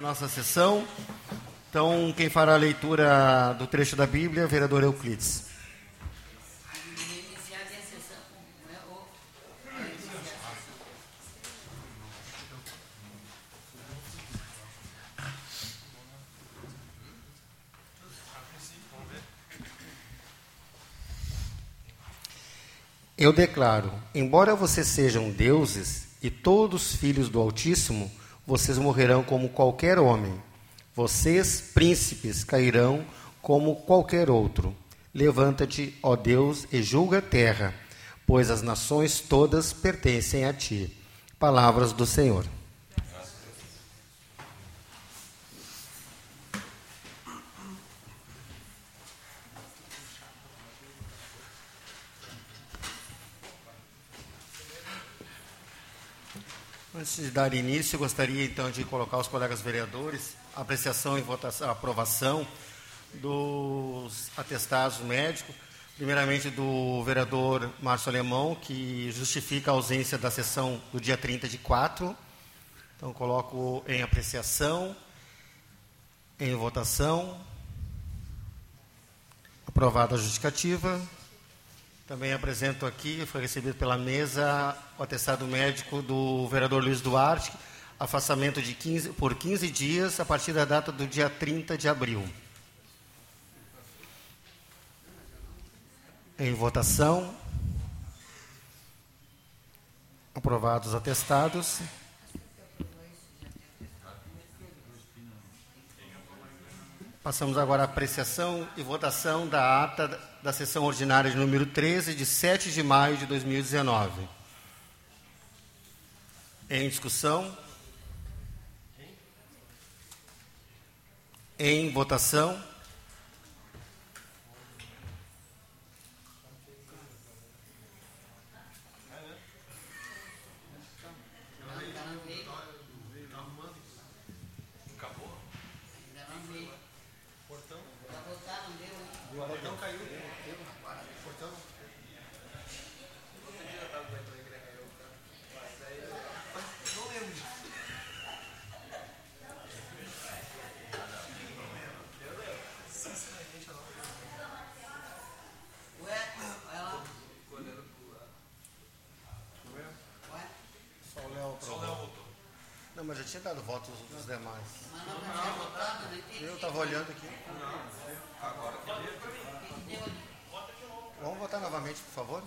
nossa sessão. Então, quem fará a leitura do trecho da Bíblia, vereador Euclides. Eu declaro: embora vocês sejam deuses e todos filhos do Altíssimo, vocês morrerão como qualquer homem. Vocês, príncipes, cairão como qualquer outro. Levanta-te, ó Deus, e julga a terra, pois as nações todas pertencem a ti. Palavras do Senhor. Antes de dar início, gostaria então de colocar os colegas vereadores a apreciação e votação, a aprovação dos atestados médicos, primeiramente do vereador Márcio Alemão, que justifica a ausência da sessão do dia 30 de 4. Então, coloco em apreciação, em votação. Aprovada a justificativa. Também apresento aqui, foi recebido pela mesa, o atestado médico do vereador Luiz Duarte, afastamento de 15, por 15 dias a partir da data do dia 30 de abril. Em votação. Aprovados os atestados. Passamos agora à apreciação e votação da ata da sessão ordinária de número 13, de 7 de maio de 2019. Em discussão. Em votação. Não, mas já tinha dado votos dos demais. Eu estava olhando aqui. Vamos votar novamente, por favor?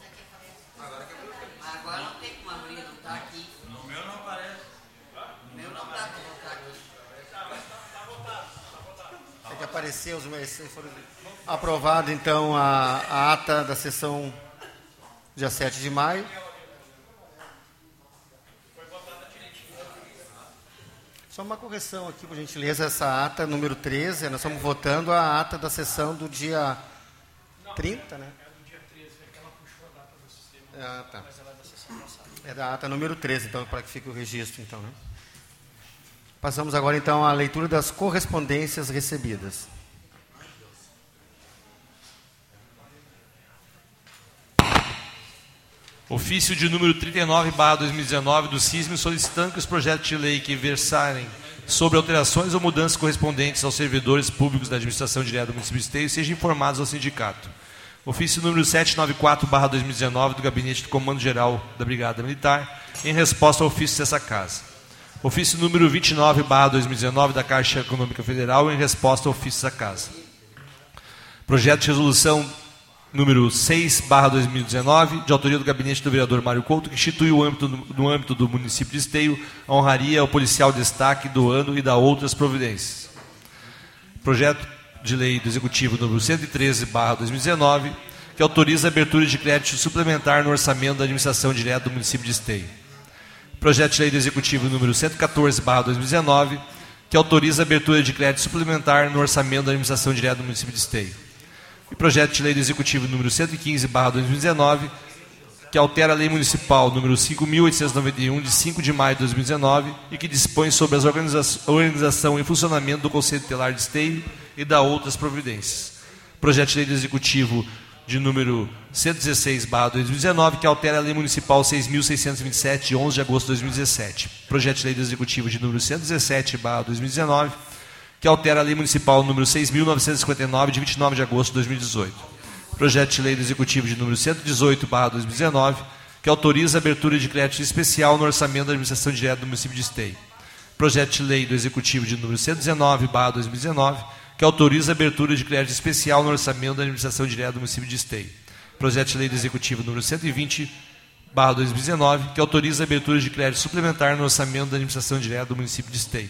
Agora não tem como a Maria não tá aqui. No meu não aparece. O meu não dá pra votar aqui. Tem que aparecer os meus. Aprovado, então, a, a ata da sessão dia 7 de maio. Só uma correção aqui, por gentileza, essa ata número 13, nós estamos votando a ata da sessão do dia 30, né? Ah, tá. É da ata número 13, então, para que fique o registro, então, né? Passamos agora, então, à leitura das correspondências recebidas. Ofício de número 39, barra 2019, do CISM, solicitando que os projetos de lei que versarem sobre alterações ou mudanças correspondentes aos servidores públicos da administração direta do município de Esteio sejam informados ao sindicato. Ofício número 794, barra 2019, do Gabinete do Comando Geral da Brigada Militar, em resposta ao ofício dessa casa. Ofício número 29, barra 2019, da Caixa Econômica Federal, em resposta ao ofício dessa casa. Projeto de resolução número 6, barra 2019, de autoria do gabinete do vereador Mário Couto, que institui o âmbito, no âmbito do município de Esteio a honraria ao policial de destaque do ano e da outras providências. Projeto de lei do executivo número 113, barra 2019, que autoriza a abertura de crédito suplementar no orçamento da administração direta do município de Esteio. Projeto de lei do executivo número 114, barra 2019, que autoriza a abertura de crédito suplementar no orçamento da administração direta do município de Esteio e projeto de lei do Executivo número 115, barra 2019, que altera a lei municipal número 5.891, de 5 de maio de 2019, e que dispõe sobre a organização e funcionamento do Conselho Telar de Esteio e da outras providências. Projeto de lei do Executivo de número 116, barra 2019, que altera a Lei Municipal 6.627, de 11 de agosto de 2017. Projeto de Lei do Executivo de número 117, barra 2019, que altera a Lei Municipal número 6.959, de 29 de agosto de 2018. Projeto de Lei do Executivo de número 118, barra 2019, que autoriza a abertura de crédito especial no orçamento da administração direta do município de Esteio. Projeto de Lei do Executivo de número 119, barra 2019, que autoriza a abertura de crédito especial no orçamento da administração direta do município de Esteio. Projeto de Lei do Executivo número 120, barra 2019, que autoriza a abertura de crédito suplementar no orçamento da administração direta do município de Esteio.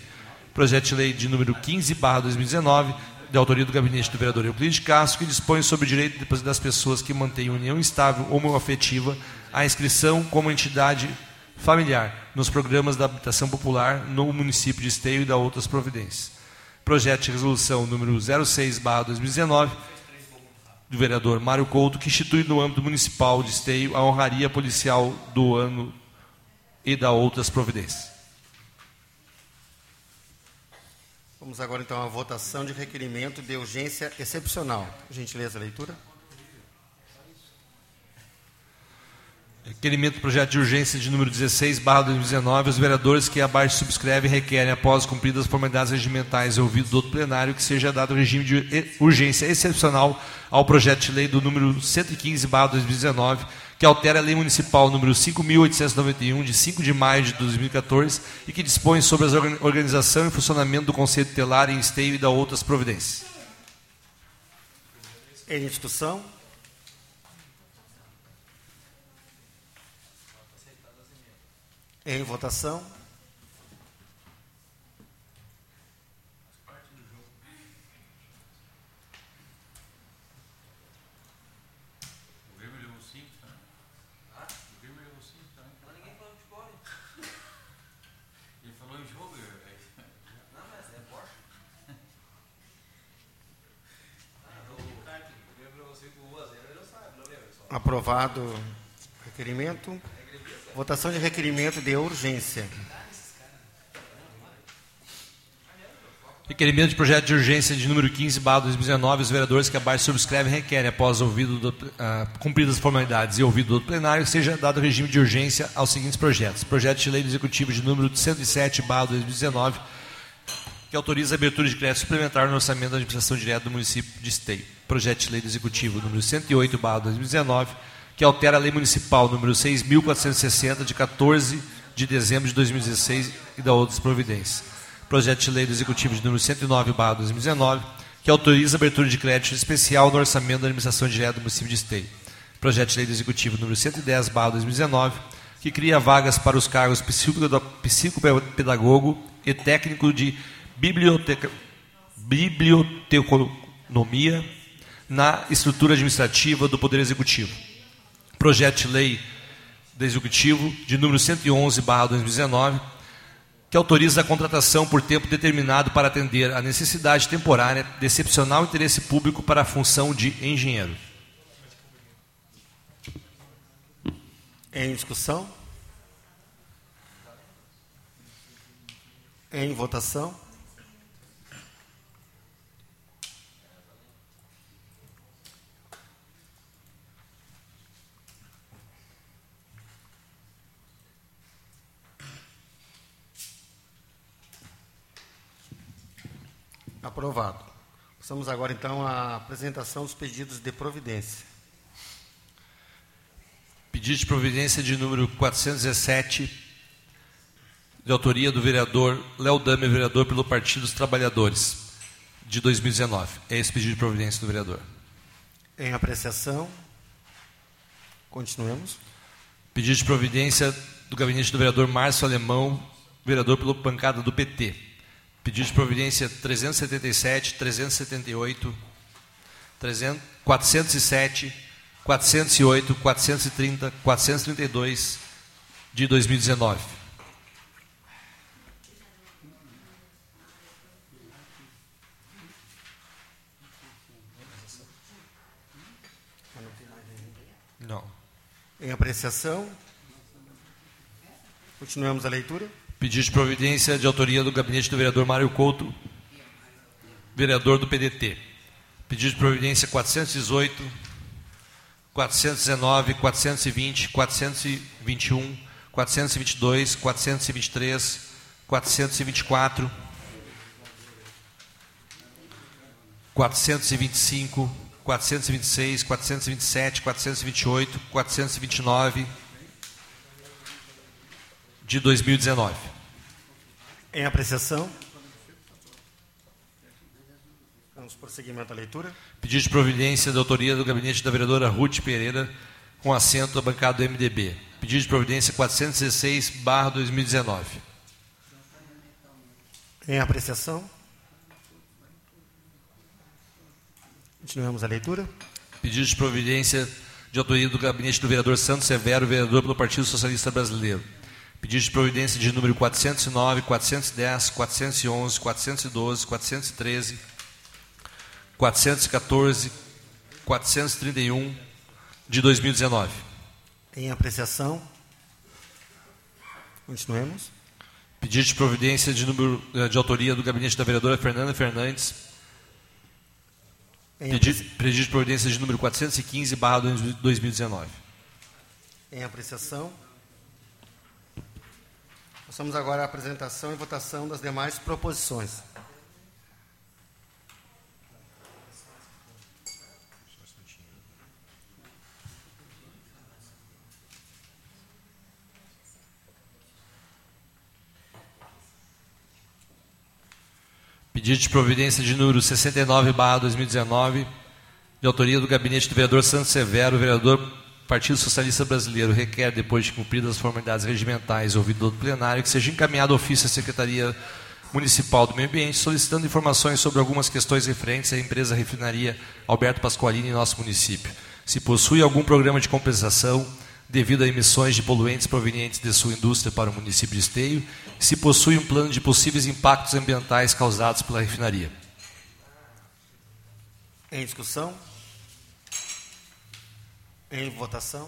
Projeto de Lei de número 15, barra 2019, de autoria do gabinete do vereador Euclides Castro, que dispõe sobre o direito das pessoas que mantêm união estável ou afetiva à inscrição como entidade familiar nos programas da habitação popular no município de Esteio e da outras providências projeto de resolução número 06/2019 do vereador Mário Couto, que institui no âmbito municipal de Esteio a honraria policial do ano e da outras providências. Vamos agora então à votação de requerimento de urgência excepcional. Gentileza, leitura. Requerimento do projeto de urgência de número 16, barra 2019, os vereadores que abaixo subscrevem requerem, após cumpridas as formalidades regimentais e ouvido do outro plenário, que seja dado regime de urgência excepcional ao projeto de lei do número 115, barra 2019, que altera a lei municipal número 5.891, de 5 de maio de 2014, e que dispõe sobre a organização e funcionamento do Conselho Telar em esteio e da outras providências. Em discussão? Em votação. Aprovado requerimento. Votação de requerimento de urgência. Requerimento de projeto de urgência de número 15, barra 2019, os vereadores que abaixo subscrevem requerem, após ouvido do, uh, cumpridas as formalidades e ouvido do plenário, seja dado regime de urgência aos seguintes projetos. Projeto de lei do Executivo de número 107, barra 2019, que autoriza a abertura de crédito suplementar no orçamento da administração direta do município de Esteio. Projeto de lei do Executivo número 108, barra 2019, que altera a Lei Municipal número 6.460, de 14 de dezembro de 2016 e da outras providências. Projeto de Lei do Executivo de número 109, 2019, que autoriza a abertura de crédito especial no orçamento da administração direta do município de Esteio. Projeto de Lei do Executivo número 110, 2019, que cria vagas para os cargos psicopedagogo e técnico de biblioteca, biblioteconomia na estrutura administrativa do Poder Executivo projeto de lei do Executivo de número 111, 2019, que autoriza a contratação por tempo determinado para atender a necessidade temporária de excepcional interesse público para a função de engenheiro. Em discussão? Em votação? Aprovado. Passamos agora então à apresentação dos pedidos de providência. Pedido de providência de número 417, de autoria do vereador Léo Dame, vereador pelo Partido dos Trabalhadores, de 2019. É esse pedido de providência do vereador. Em apreciação. Continuemos. Pedido de providência do gabinete do vereador Márcio Alemão, vereador pelo bancada do PT. Pedido de providência 377, 378, 300, 407, 408, 430, 432 de 2019. Não. Em apreciação. Continuamos a leitura. Pedido de providência de autoria do gabinete do vereador Mário Couto, vereador do PDT. Pedido de providência 418, 419, 420, 421, 422, 423, 424, 425, 426, 427, 428, 429 de 2019. Em apreciação. Vamos prosseguimento à leitura. Pedido de providência da autoria do gabinete da vereadora Ruth Pereira, com assento à bancada do MDB. Pedido de providência 416, barra 2019. Em apreciação. Continuamos a leitura. Pedido de providência de autoria do gabinete do vereador Santos Severo, vereador pelo Partido Socialista Brasileiro. Pedido de providência de número 409, 410, 411, 412, 413, 414, 431 de 2019. Em apreciação. Continuemos. Pedido de providência de número eh, de autoria do gabinete da vereadora Fernanda Fernandes. Em, Pedido, apreci... pedido de providência de número 415, barra 2019. em apreciação. Passamos agora à apresentação e votação das demais proposições. Pedido de providência de número 69, barra 2019, de autoria do gabinete do vereador Santos Severo, vereador Partido Socialista Brasileiro, requer, depois de cumpridas as formalidades regimentais ouvido do plenário, que seja encaminhado ofício à Secretaria Municipal do Meio Ambiente, solicitando informações sobre algumas questões referentes à empresa refinaria Alberto Pasqualini em nosso município. Se possui algum programa de compensação devido a emissões de poluentes provenientes de sua indústria para o município de Esteio, se possui um plano de possíveis impactos ambientais causados pela refinaria. Em discussão. Em votação.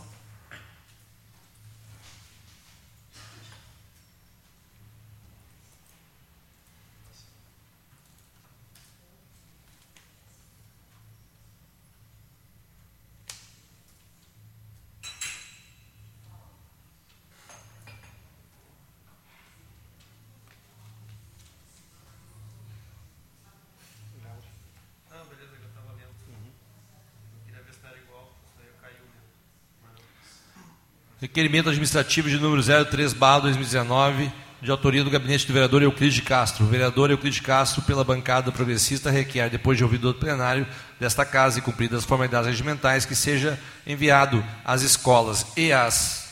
Requerimento administrativo de número 03, barra 2019, de autoria do gabinete do vereador Euclides Castro. O vereador Euclides Castro, pela bancada progressista, requer, depois de ouvido do plenário desta casa e cumpridas as formalidades regimentais, que seja enviado às escolas e às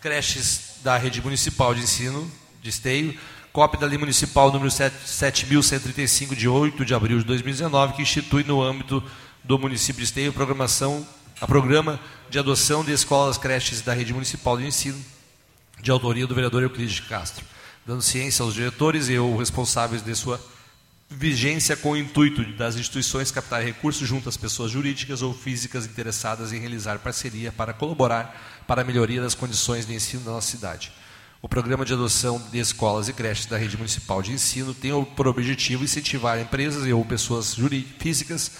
creches da rede municipal de ensino de Esteio, cópia da lei municipal número 7.135, de 8 de abril de 2019, que institui no âmbito do município de Esteio programação a programa de adoção de escolas creches da rede municipal de ensino, de autoria do vereador Euclides Castro, dando ciência aos diretores e ou responsáveis de sua vigência com o intuito das instituições captar recursos junto às pessoas jurídicas ou físicas interessadas em realizar parceria para colaborar para a melhoria das condições de ensino da nossa cidade. O programa de adoção de escolas e creches da rede municipal de ensino tem por objetivo incentivar empresas e ou pessoas físicas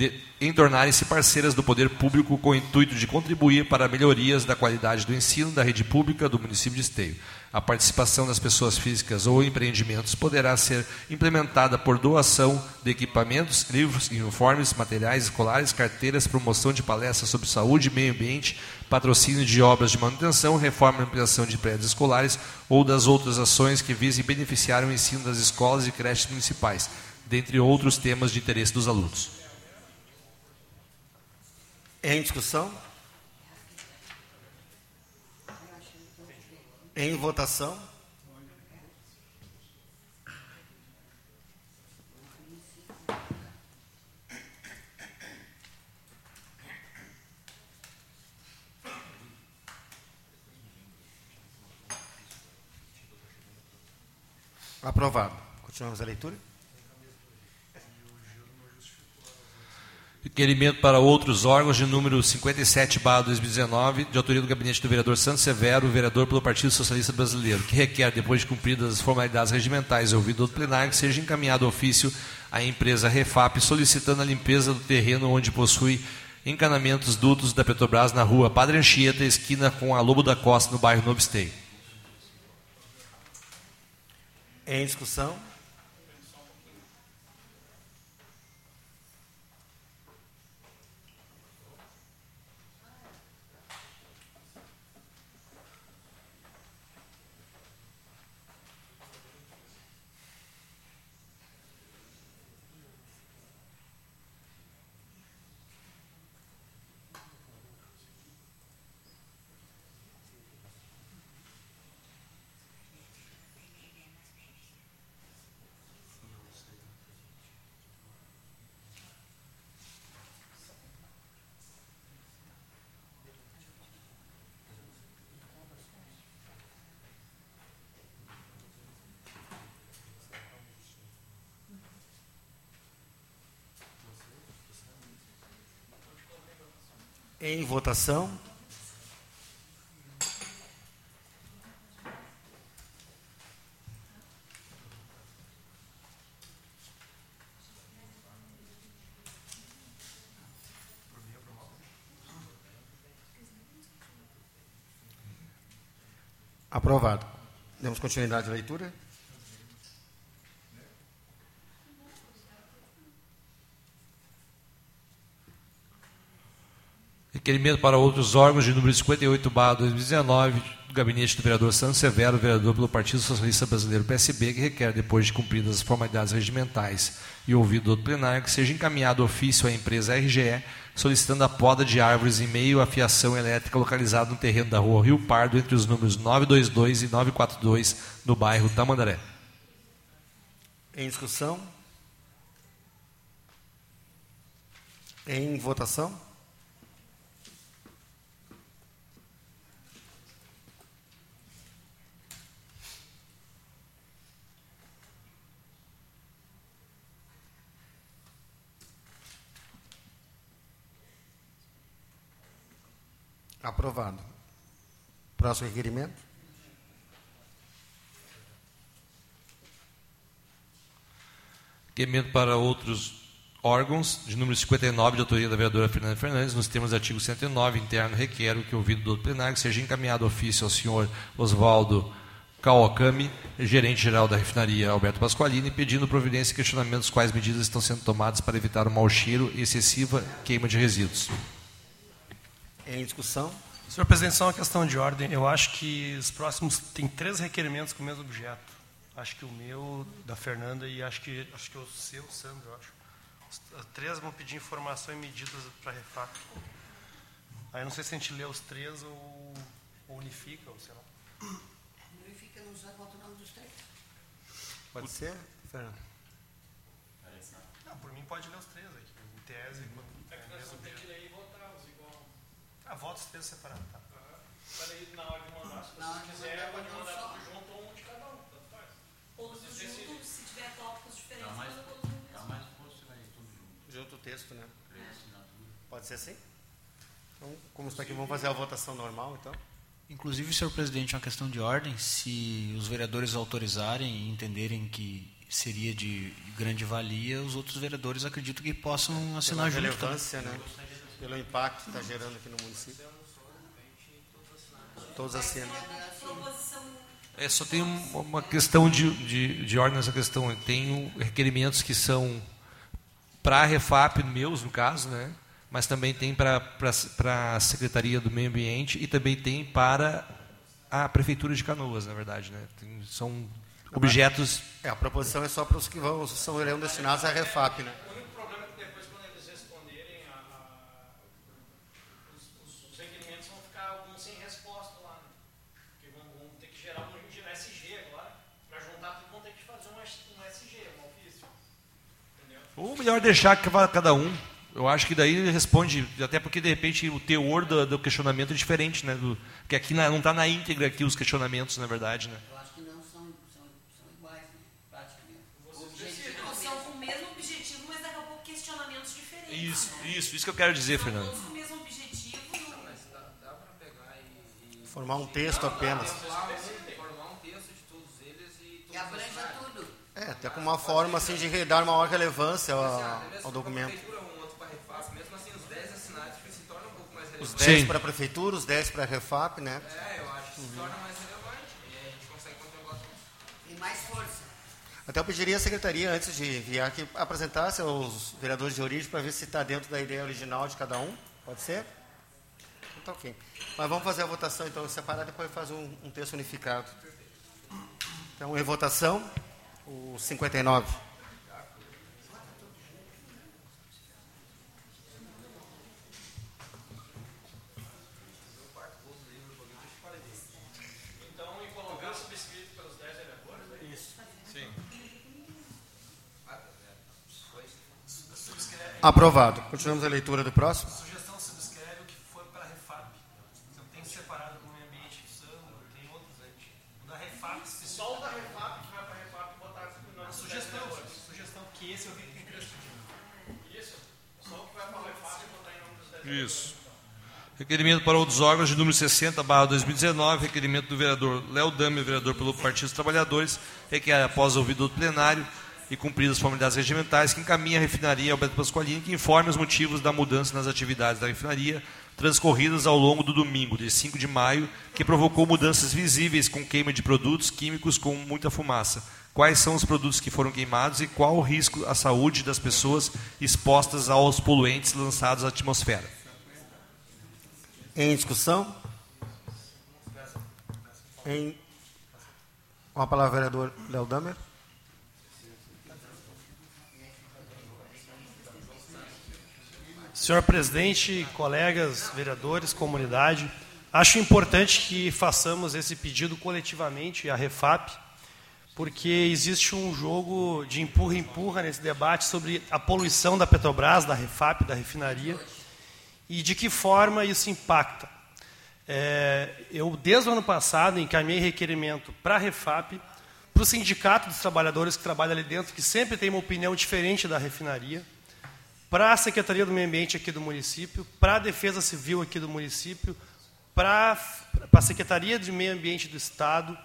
de, em tornarem-se parceiras do poder público com o intuito de contribuir para melhorias da qualidade do ensino da rede pública do município de Esteio. A participação das pessoas físicas ou empreendimentos poderá ser implementada por doação de equipamentos, livros, uniformes, materiais escolares, carteiras, promoção de palestras sobre saúde e meio ambiente, patrocínio de obras de manutenção, reforma e ampliação de prédios escolares ou das outras ações que visem beneficiar o ensino das escolas e creches municipais, dentre outros temas de interesse dos alunos. Em discussão? Em votação? Aprovado. Continuamos a leitura. Requerimento para outros órgãos de número 57, barra 2019, de autoria do gabinete do vereador Santos Severo, vereador pelo Partido Socialista Brasileiro, que requer, depois de cumpridas as formalidades regimentais e ouvido do plenário, que seja encaminhado ofício à empresa Refap, solicitando a limpeza do terreno onde possui encanamentos dutos da Petrobras na rua Padre Anchieta, esquina com a Lobo da Costa, no bairro Novo Esteio. Em discussão? Em votação. Aprovado. Demos continuidade à leitura? Requerimento para outros órgãos de número 58, barra 2019, do gabinete do vereador Santos Severo, vereador pelo Partido Socialista Brasileiro, PSB, que requer, depois de cumpridas as formalidades regimentais e ouvido do plenário, que seja encaminhado ofício à empresa RGE, solicitando a poda de árvores em meio à fiação elétrica localizada no terreno da rua Rio Pardo, entre os números 922 e 942, no bairro Tamandaré. Em discussão? Em votação? Aprovado. Próximo requerimento. Requerimento para outros órgãos, de número 59, de autoria da vereadora Fernanda Fernandes, nos termos do artigo 109, interno, requero que, ouvido do plenário, seja encaminhado ofício ao senhor Oswaldo Kawakami, gerente-geral da refinaria Alberto Pasqualini, pedindo providência e questionamentos quais medidas estão sendo tomadas para evitar o mau cheiro e excessiva queima de resíduos. Em discussão? Senhor presidente, só uma questão de ordem. Eu acho que os próximos tem três requerimentos com o mesmo objeto. Acho que o meu, da Fernanda e acho que acho que o seu, Sandro, eu acho. Os três vão pedir informação e medidas para refap. Aí não sei se a gente lê os três ou, ou unifica, ou sei lá. Unifica, não já bota o nome dos três. Pode ser, Fernando? Não, por mim pode ler os três aqui. Em tese, quando é o mesmo objeto. Ah, vota os três separados, tá. Na hora de mandar, não só. Ou se junto, se tiver tópicos diferentes, manda todos no mesmo. Junto o texto, né? Pode ser assim? Então, como está aqui, vamos fazer a votação normal, então? Inclusive, senhor presidente, uma questão de ordem, se os vereadores autorizarem e entenderem que seria de grande valia, os outros vereadores acredito que possam Pela assinar junto. tá? relevância, né? Pelo impacto que está gerando aqui no município. Todos assinam. É, só tem um- uma questão de, de, de ordem nessa questão. Tem requerimentos que são para a Refap, meus no caso, né? mas também tem para a Secretaria do Meio Ambiente e também tem para a Prefeitura de Canoas, na verdade. Né? Tem- são objetos. É, a proposição é só para os que vão, são destinados à refap, né? O único problema é que depois, quando eles responderem, a, a- os, os- os requerimentos vão ficar alguns sem resposta lá. Né? Porque vão, vão ter que gerar um de SG agora. Para juntar tudo, vão ter que fazer um, S- um SG, um ofício. Entendeu? Ou melhor deixar que vá cada um. Eu acho que daí ele responde, até porque de repente o teor do, do questionamento é diferente, né? Do, que aqui na- não está na íntegra aqui os questionamentos, na verdade, né? Eu acho que não são, são, são iguais, né? Praticamente. Objetivo Não são com o mesmo objetivo, mas daqui a pouco questionamentos diferentes. Isso, né? isso, isso que eu quero dizer, São Fernando. todos com o mesmo objetivo. e o- Mas dá, dá para pegar e, e Formar um texto apenas. formar, um, formar um texto de todos eles e todos tudo. É, até como uma forma assim de dar maior relevância ao, ao documento. um assim os 10 assinados Os 10 Sim. para a prefeitura, os 10 para a Refap, né? É, eu acho que se torna mais relevante. E aí a gente consegue controlar tudo. Tem mais força. Até eu pediria à secretaria, antes de enviar, que apresentasse aos vereadores de origem para ver se está dentro da ideia original de cada um. Pode ser? Então, tá ok. Mas vamos fazer a votação, então, separada, depois faz um, um texto unificado. Então, em votação, o 59. Então, em colocar subscrito pelos 10 vereadores, é isso. Aprovado. Continuamos a leitura do próximo. Sugestão subscreve o que foi para a Refap. Eu tenho separado com o meio ambiente do Sandro, tem outros antes. O da Refap, Só o da Refap, que vai pra Refap e botar as a sugestão, sugestão que esse eu vi que tem três pedidos. Isso. Só o que vai pra Refap e botar em nome dos 10 Isso. Requerimento para outros órgãos de número 60, barra 2019, requerimento do vereador Léo Dami, vereador pelo Partido dos Trabalhadores, requer, após ouvido do plenário e cumpridas as formalidades regimentais, que encaminhe a refinaria Alberto Pasqualini, que informe os motivos da mudança nas atividades da refinaria transcorridas ao longo do domingo, de 5 de maio, que provocou mudanças visíveis com queima de produtos químicos com muita fumaça. Quais são os produtos que foram queimados e qual o risco à saúde das pessoas expostas aos poluentes lançados à atmosfera? Em discussão? Em... Com a palavra, vereador Léo Damer. Senhor presidente, colegas, vereadores, comunidade, acho importante que façamos esse pedido coletivamente à Refap, porque existe um jogo de empurra-empurra nesse debate sobre a poluição da Petrobras, da Refap, da refinaria, e de que forma isso impacta. É, eu, desde o ano passado, encaminhei requerimento para a Refap, para o Sindicato dos Trabalhadores que trabalha ali dentro, que sempre tem uma opinião diferente da refinaria, para a Secretaria do Meio Ambiente aqui do município, para a Defesa Civil aqui do município, para a Secretaria de Meio Ambiente do Estado,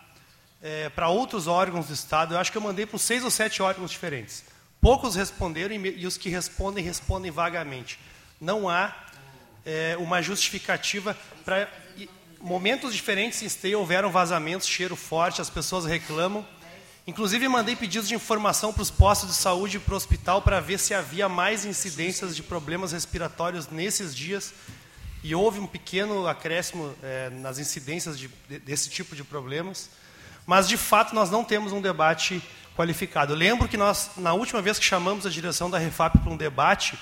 é, para outros órgãos do Estado. Eu acho que eu mandei para seis ou sete órgãos diferentes. Poucos responderam e, e os que respondem, respondem vagamente. Não há é, uma justificativa para. Momentos diferentes em esteio houveram vazamentos, cheiro forte, as pessoas reclamam. Inclusive, mandei pedidos de informação para os postos de saúde e para o hospital para ver se havia mais incidências de problemas respiratórios nesses dias. E houve um pequeno acréscimo eh, nas incidências de- de- desse tipo de problemas. Mas, de fato, nós não temos um debate qualificado. Lembro que nós, na última vez que chamamos a direção da Refap para um debate,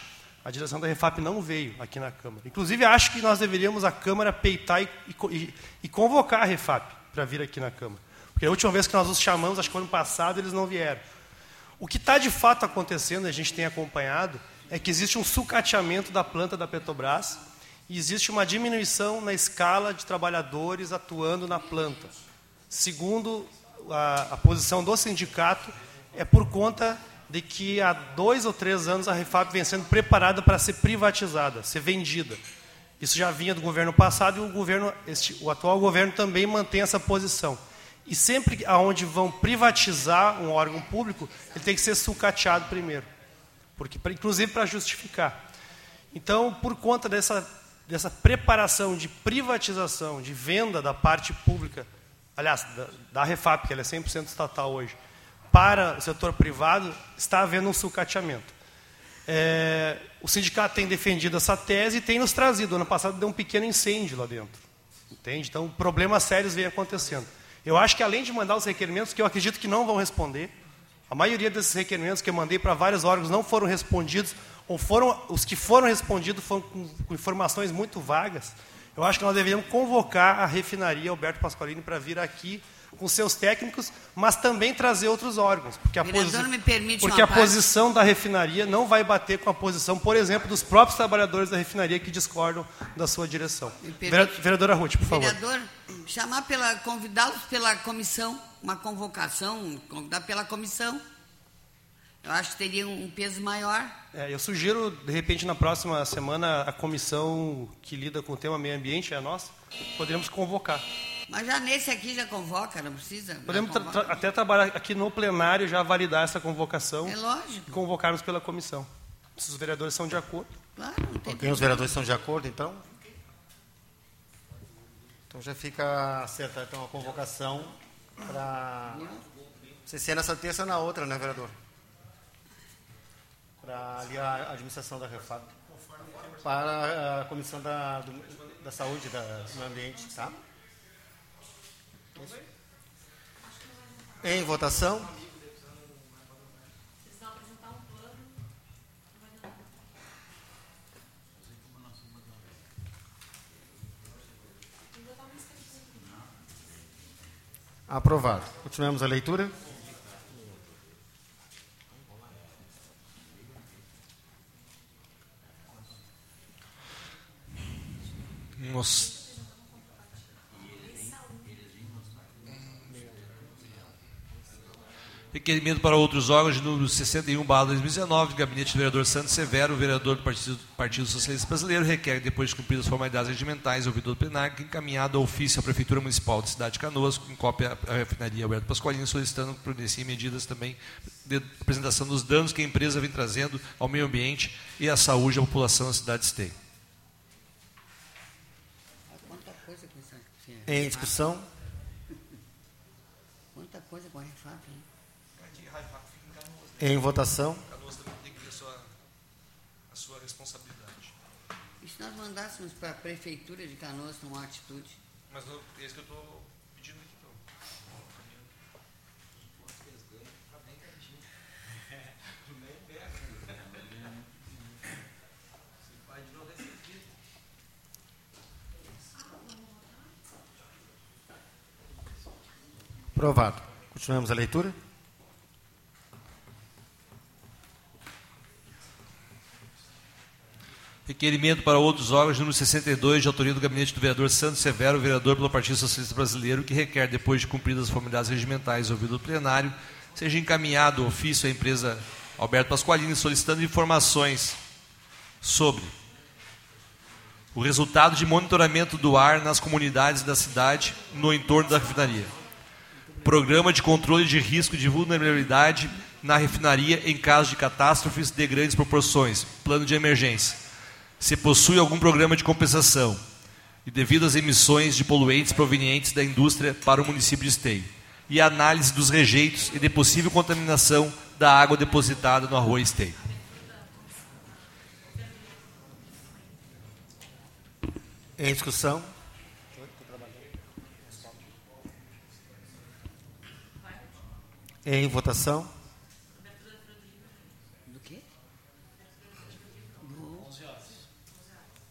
a direção da Refap não veio aqui na Câmara. Inclusive, acho que nós deveríamos, a Câmara, peitar e, e e convocar a Refap para vir aqui na Câmara. Porque a última vez que nós os chamamos, acho que ano passado, eles não vieram. O que está de fato acontecendo, e a gente tem acompanhado, é que existe um sucateamento da planta da Petrobras e existe uma diminuição na escala de trabalhadores atuando na planta. Segundo a, a posição do sindicato, é por conta de que há dois ou três anos a Refap vem sendo preparada para ser privatizada, ser vendida. Isso já vinha do governo passado e o governo, este, o atual governo também mantém essa posição. E sempre aonde vão privatizar um órgão público, ele tem que ser sucateado primeiro, porque inclusive para justificar. Então, por conta dessa dessa preparação de privatização, de venda da parte pública, aliás, da, da Refap, que ela é 100% estatal hoje, para o setor privado, está havendo um sucateamento. É, o sindicato tem defendido essa tese e tem nos trazido. Ano passado deu um pequeno incêndio lá dentro. Entende? Então, problemas sérios vêm acontecendo. Eu acho que além de mandar os requerimentos, que eu acredito que não vão responder, a maioria desses requerimentos que eu mandei para vários órgãos não foram respondidos, ou foram os que foram respondidos foram com, com informações muito vagas. Eu acho que nós deveríamos convocar a refinaria Alberto Pasqualini para vir aqui com seus técnicos, mas também trazer outros órgãos, porque a, posi- porque a posição da refinaria não vai bater com a posição, por exemplo, dos próprios trabalhadores da refinaria que discordam da sua direção. Vereadora Ruth, por favor. Vereador, chamar pela, convidá-los pela comissão, uma convocação, convidar pela comissão. Eu acho que teria um peso maior. É, eu sugiro, de repente, na próxima semana, a comissão que lida com o tema meio ambiente, é a nossa, poderíamos convocar. Mas já nesse aqui já convoca, não precisa? Podemos tra- até trabalhar aqui no plenário, já validar essa convocação É lógico, e convocarmos pela comissão. Se os vereadores são de acordo. claro, não tem Ok, os vereadores estão de acordo, então? Então já fica acertada então, a convocação para. Você ser nessa terça ou na outra, né, vereador? Para ali a administração da Refap. Para a comissão da, do- da saúde, da, do meio ambiente, tá? Em votação. Aprovado. Continuamos a leitura. Nossa. Requerimento para outros órgãos de número 61, barra 2019, do gabinete do vereador Santos Severo, o vereador do Partido, Partido Socialista Brasileiro, requer, depois de cumpridas as formalidades regimentais, ouvido do plenário, que encaminhado ao ofício à Prefeitura Municipal de Cidade de Canoas, com cópia à refinaria Alberto Pasqualino, solicitando providencia medidas também de apresentação dos danos que a empresa vem trazendo ao meio ambiente e à saúde da população da cidade de Esteio. Essa. Em discussão. Quanta coisa com a refap, hein? Em votação. Canoas também tem que ter a sua, a sua responsabilidade. E se nós mandássemos para a prefeitura de Canoas tomar atitude? Mas não, é isso que eu estou pedindo aqui. Então. Aprovado. Continuamos a leitura. Requerimento para outros órgãos, número 62, de autoria do gabinete do vereador Santos Severo, vereador pelo Partido Socialista Brasileiro, que requer, depois de cumpridas as formalidades regimentais ouvido o plenário, seja encaminhado o ofício à empresa Alberto Pasqualini solicitando informações sobre o resultado de monitoramento do ar nas comunidades da cidade no entorno da refinaria. Programa de controle de risco de vulnerabilidade na refinaria em caso de catástrofes de grandes proporções. Plano de emergência. Se possui algum programa de compensação e devido às emissões de poluentes provenientes da indústria para o município de Esteio. E análise dos rejeitos e de possível contaminação da água depositada no arroio Esteio. Em discussão. Em votação. Do quê? Do...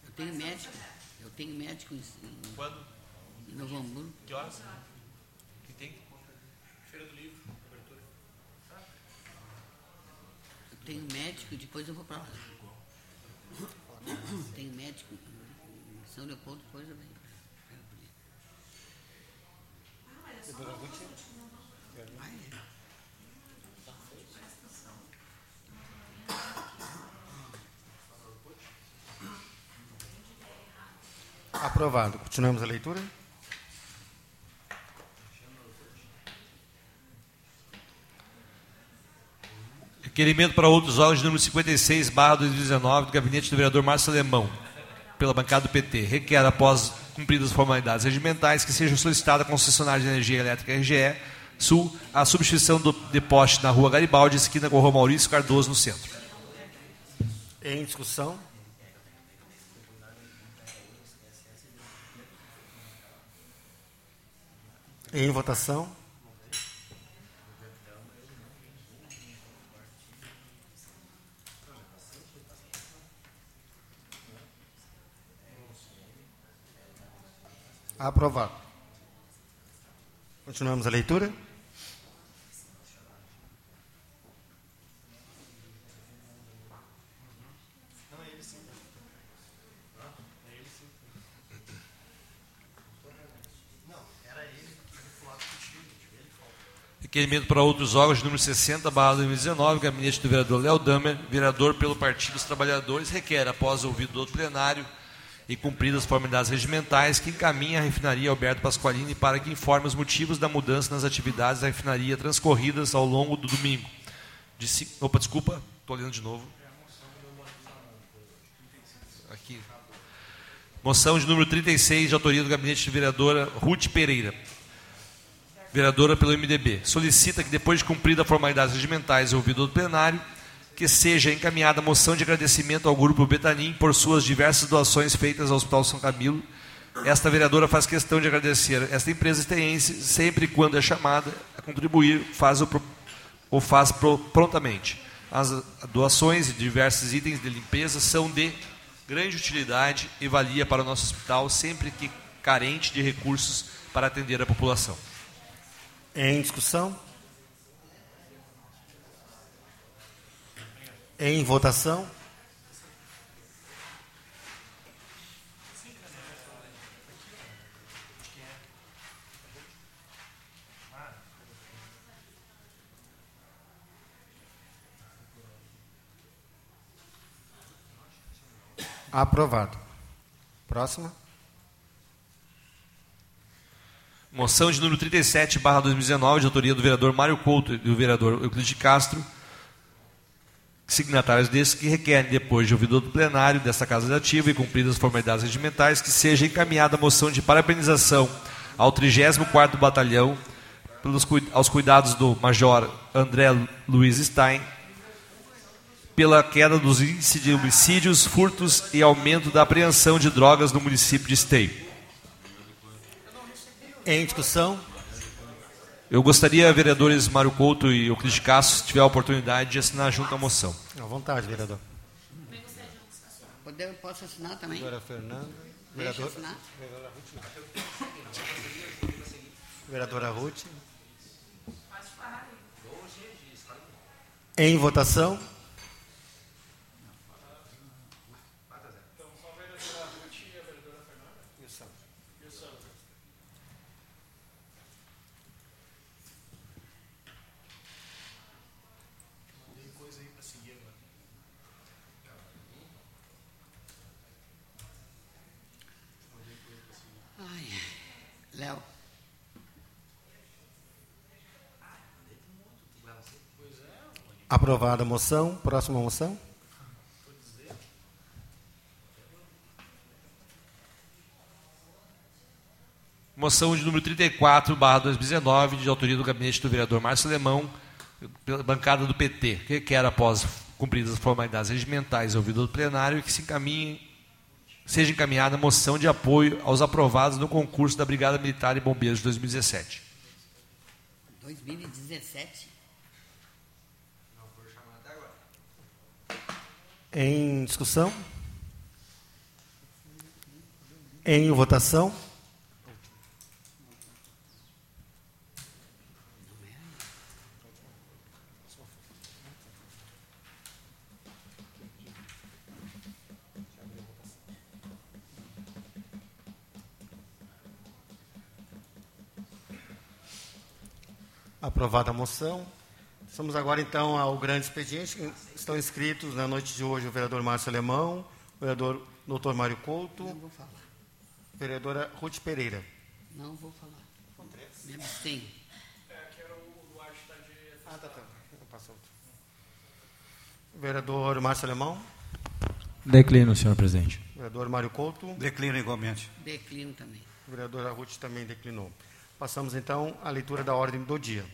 Eu tenho médico. Eu tenho médico em, em, Quando? em Novo Hamburgo. Que horas? Que tem? Eu tenho médico, depois eu vou para lá. Tenho médico em São Leopoldo, depois eu venho. Ah, é? Aprovado. Continuamos a leitura. Requerimento para outros órgãos de número 56, barra 2019, do gabinete do vereador Márcio Alemão, pela bancada do PT. Requer, após cumpridas as formalidades regimentais, que seja solicitada à concessionária de energia elétrica RGE Sul a substituição do de poste na rua Garibaldi, esquina com a rua Maurício Cardoso, no centro. Em discussão. Em votação. Aprovado. Continuamos a leitura. Requerimento para outros órgãos, número 60, barra 2019, gabinete do vereador Léo Damer, vereador pelo Partido dos Trabalhadores, requer, após ouvido do plenário e cumpridas as formalidades regimentais, que encaminhe a refinaria Alberto Pasqualini para que informe os motivos da mudança nas atividades da refinaria transcorridas ao longo do domingo. De Opa, desculpa, estou lendo de novo. Aqui. Moção de número 36, de autoria do gabinete de vereadora Ruth Pereira. Vereadora pelo MDB. Solicita que, depois de cumprida formalidades regimentais e ouvido do plenário, que seja encaminhada a moção de agradecimento ao Grupo Betanim por suas diversas doações feitas ao Hospital São Camilo. Esta vereadora faz questão de agradecer esta empresa esteense, sempre quando é chamada a contribuir, faz o, ou faz pro- prontamente. As doações de diversos itens de limpeza são de grande utilidade e valia para o nosso hospital, sempre que carente de recursos para atender a população. Em discussão? Em votação? Aprovado. Próxima. Moção de número 37, barra 2019, de autoria do vereador Mário Couto e do vereador Euclides Castro, signatários desses que requerem, depois de ouvido do plenário desta Casa Legislativa e cumpridas as formalidades regimentais, que seja encaminhada a moção de parabenização ao 34º Batalhão pelos, aos cuidados do Major André Luiz Stein, pela queda dos índices de homicídios, furtos e aumento da apreensão de drogas no município de Esteio. Em discussão? Eu gostaria, vereadores Mário Couto e Euclides Castro, se tiver a oportunidade de assinar junto à moção. À vontade, vereador. Poder, posso assinar também? Vereadora Fernanda. Vereador, assinar. vereadora Ruth. Em votação? Léo. Aprovada a moção. Próxima moção. Moção de número 34, barra 2019, de autoria do gabinete do vereador Márcio Alemão, pela bancada do PT, que quer, após cumpridas as formalidades regimentais e ouvido do plenário, que se encaminhe, seja encaminhada a moção de apoio aos aprovados no concurso da Brigada Militar e Bombeiros de 2017. 2017? Em discussão? Em votação? Aprovada a moção. Vamos agora então ao grande expediente. Estão inscritos na noite de hoje o vereador Márcio Alemão, o vereador Dr. Mário Couto, Não vou falar. vereadora Ruth Pereira. Não vou falar. Me abstenho. Ah, tá, tá. Passa outro. Vereador Márcio Alemão, Declino, senhor presidente. vereador Mário Couto, Declino igualmente. Declino também. vereadora Ruth também declinou. Passamos então à leitura da ordem do dia.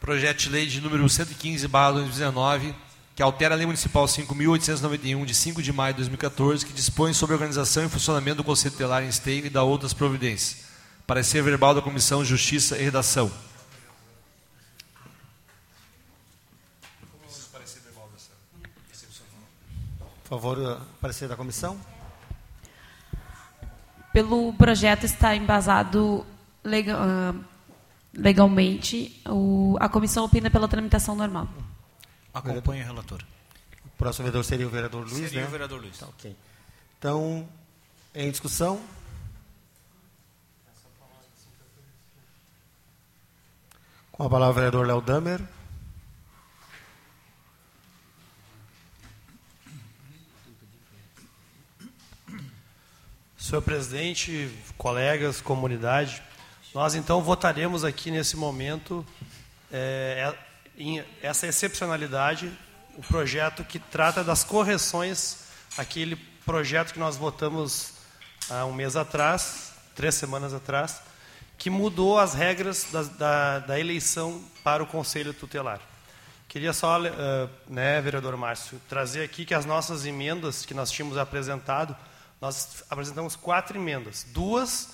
Projeto de lei de número 115, barra 2019, que altera a Lei Municipal 5.891, de 5 de maio de 2014, que dispõe sobre a organização e funcionamento do Conselho Tutelar em Esteio e da outras providências. Parecer verbal da Comissão de Justiça e Redação. Por favor, parecer da comissão. Pelo projeto estar embasado lega- ah, legalmente, o- a comissão opina pela tramitação normal. Acompanhe o relator. O próximo vereador seria o vereador Luiz, Seria né? o vereador Luiz. Tá, ok. Então, em discussão? Com a palavra o vereador Léo Damer. Senhor presidente, colegas, comunidade, nós então votaremos aqui nesse momento é, é, em- essa excepcionalidade o projeto que trata das correções, aquele projeto que nós votamos há um mês atrás, três semanas atrás, que mudou as regras da, da, da eleição para o Conselho Tutelar. Queria só, uh, né, vereador Márcio, trazer aqui que as nossas emendas que nós tínhamos apresentado, nós apresentamos quatro emendas, duas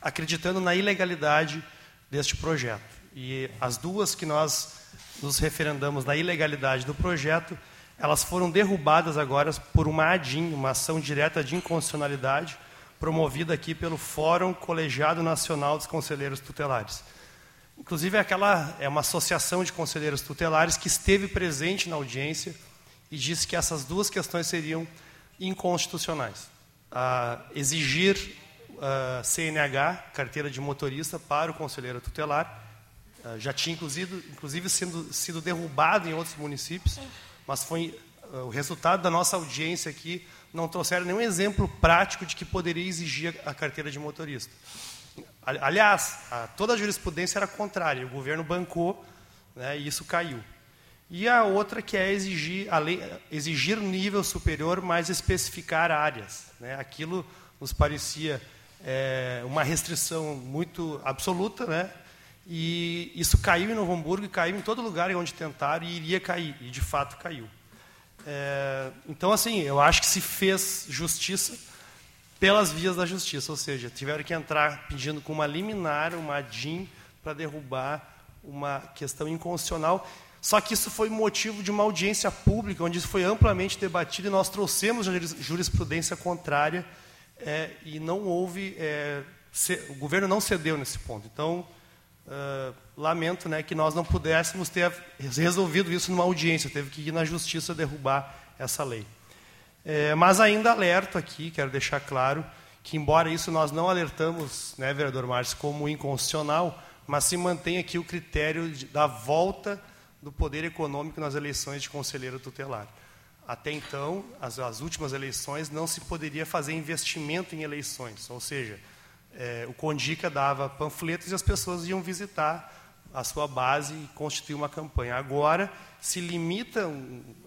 acreditando na ilegalidade deste projeto. E as duas que nós nos referendamos na ilegalidade do projeto, elas foram derrubadas agora por uma ADIM, uma ação direta de inconstitucionalidade, promovida aqui pelo Fórum Colegiado Nacional dos Conselheiros Tutelares. Inclusive, aquela é uma associação de conselheiros tutelares que esteve presente na audiência e disse que essas duas questões seriam inconstitucionais. Ah, exigir CNH, carteira de motorista, para o conselheiro tutelar, ah, já tinha inclusive, inclusive sendo, sido derrubado em outros municípios, mas foi ah, o resultado da nossa audiência aqui não trouxeram nenhum exemplo prático de que poderia exigir a carteira de motorista. Aliás, a, toda a jurisprudência era contrária, o governo bancou né, e isso caiu. E a outra que é exigir, exigir nível superior, mas especificar áreas. Né? Aquilo nos parecia é, uma restrição muito absoluta, né? e isso caiu em Novo Hamburgo e caiu em todo lugar onde tentaram e iria cair, e de fato caiu. É, então, assim, eu acho que se fez justiça pelas vias da justiça, ou seja, tiveram que entrar pedindo com uma liminar, uma DIN, para derrubar uma questão inconstitucional. Só que isso foi motivo de uma audiência pública, onde isso foi amplamente debatido e nós trouxemos jurisprudência contrária é, e não houve. É, o governo não cedeu nesse ponto. Então, uh, lamento né, que nós não pudéssemos ter resolvido isso numa audiência, teve que ir na justiça derrubar essa lei. É, mas ainda alerto aqui, quero deixar claro, que embora isso nós não alertamos, né, vereador Márcio, como inconstitucional, mas se mantém aqui o critério de, da volta do poder econômico nas eleições de conselheiro tutelar. Até então, as, as últimas eleições, não se poderia fazer investimento em eleições, ou seja, é, o Condica dava panfletos e as pessoas iam visitar a sua base e constituir uma campanha. Agora, se limita